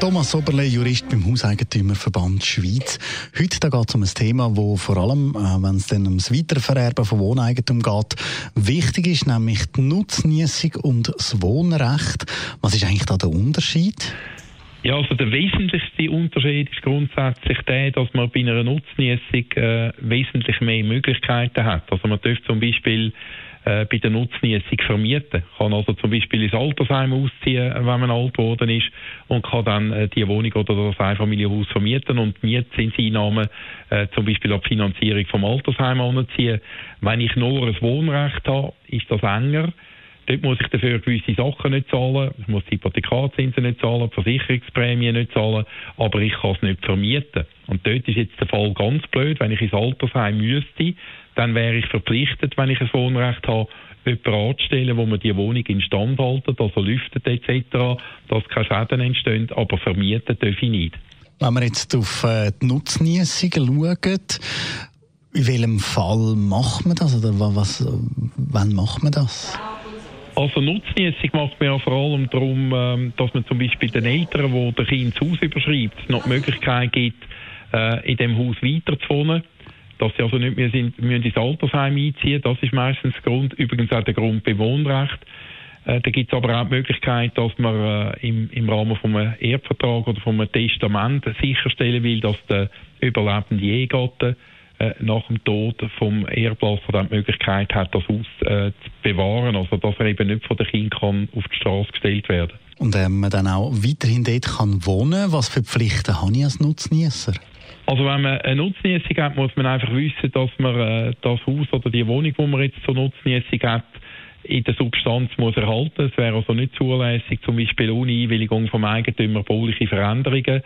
Thomas Oberle, Jurist beim Hauseigentümerverband Schweiz. Heute geht es um ein Thema, wo vor allem, äh, wenn es dann ums Weitervererben von Wohneigentum geht, wichtig ist, nämlich die Nutznießung und das Wohnrecht. Was ist eigentlich da der Unterschied? Ja, also der wesentlichste Unterschied ist grundsätzlich der, dass man bei einer Nutznießung äh, wesentlich mehr Möglichkeiten hat. Also man dürfte zum Beispiel äh, bei der Nutznießung vermieten. Kann also zum Beispiel ins Altersheim ausziehen, wenn man alt geworden ist und kann dann äh, die Wohnung oder das Einfamilienhaus vermieten und Mietzinseinnahmen äh, zum Beispiel auf die Finanzierung vom Altersheim anziehen. Wenn ich nur ein Wohnrecht habe, ist das enger. Dort muss ich dafür gewisse Sachen nicht zahlen. Ich muss die Hypothekarzinsen nicht zahlen, die Versicherungsprämien nicht zahlen, aber ich kann es nicht vermieten. Und dort ist jetzt der Fall ganz blöd. Wenn ich ins Altersheim müsste, dann wäre ich verpflichtet, wenn ich ein Wohnrecht habe, jemanden anzustellen, wo man die Wohnung instand haltet, also lüftet etc., dass keine Schäden entstehen, aber vermieten darf ich nicht. Wenn wir jetzt auf äh, die Nutznießungen schauen, in welchem Fall macht man das oder was, wann macht man das? Also Nutznießung macht man ja vor allem darum, ähm, dass man zum Beispiel den Eltern, die der Kind das Haus überschreibt, noch die Möglichkeit gibt, äh, in dem Haus weiter zu wohnen dass sie also nicht mehr sind, müssen ins Altersheim einziehen. Das ist meistens der Grund. Übrigens auch der Grund Bewohnrecht. Äh, da gibt es aber auch die Möglichkeit, dass man äh, im, im Rahmen von einem Erbvertrag oder von einem Testament sicherstellen will, dass der überlebende Ehegatte äh, nach dem Tod vom Erblasser dann die Möglichkeit hat, das Haus äh, zu bewahren, also dass er eben nicht von den Kindern auf die Straße gestellt werden. Und ähm, man dann auch weiterhin dort kann wohnen, was für Pflichten habe ich als Nutznießer? Also wenn man eine Nutznießung hat, muss man einfach wissen, dass man äh, das Haus oder die Wohnung, die man jetzt zur Nutznießung hat, in der Substanz muss erhalten. Es wäre also nicht zulässig, zum Beispiel ohne Einwilligung vom Eigentümer bauliche Veränderungen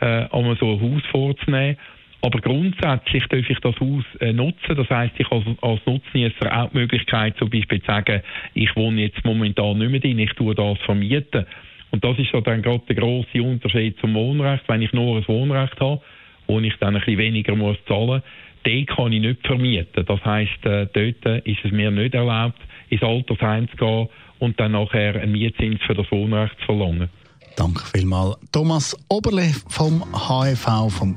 äh, um so ein Haus vorzunehmen. Aber grundsätzlich darf ich das Haus äh, nutzen. Das heißt, ich als, als Nutznießer auch die Möglichkeit, zum Beispiel zu sagen, ich wohne jetzt momentan nicht mehr drin, ich tue das vermieten. Und das ist so dann gerade der grosse Unterschied zum Wohnrecht. Wenn ich nur ein Wohnrecht habe, wo ich dann ein bisschen weniger muss zahlen den kann ich nicht vermieten. Das heisst, äh, dort ist es mir nicht erlaubt, ins Altersheim zu gehen und dann nachher einen Mietzins für das Wohnrecht zu verlangen. Danke vielmals. Thomas Oberle vom HEV, vom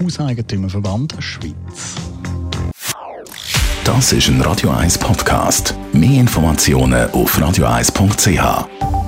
Hauseigentümerverband Schweiz. Das ist ein Radio 1 Podcast. Mehr Informationen auf radio1.ch.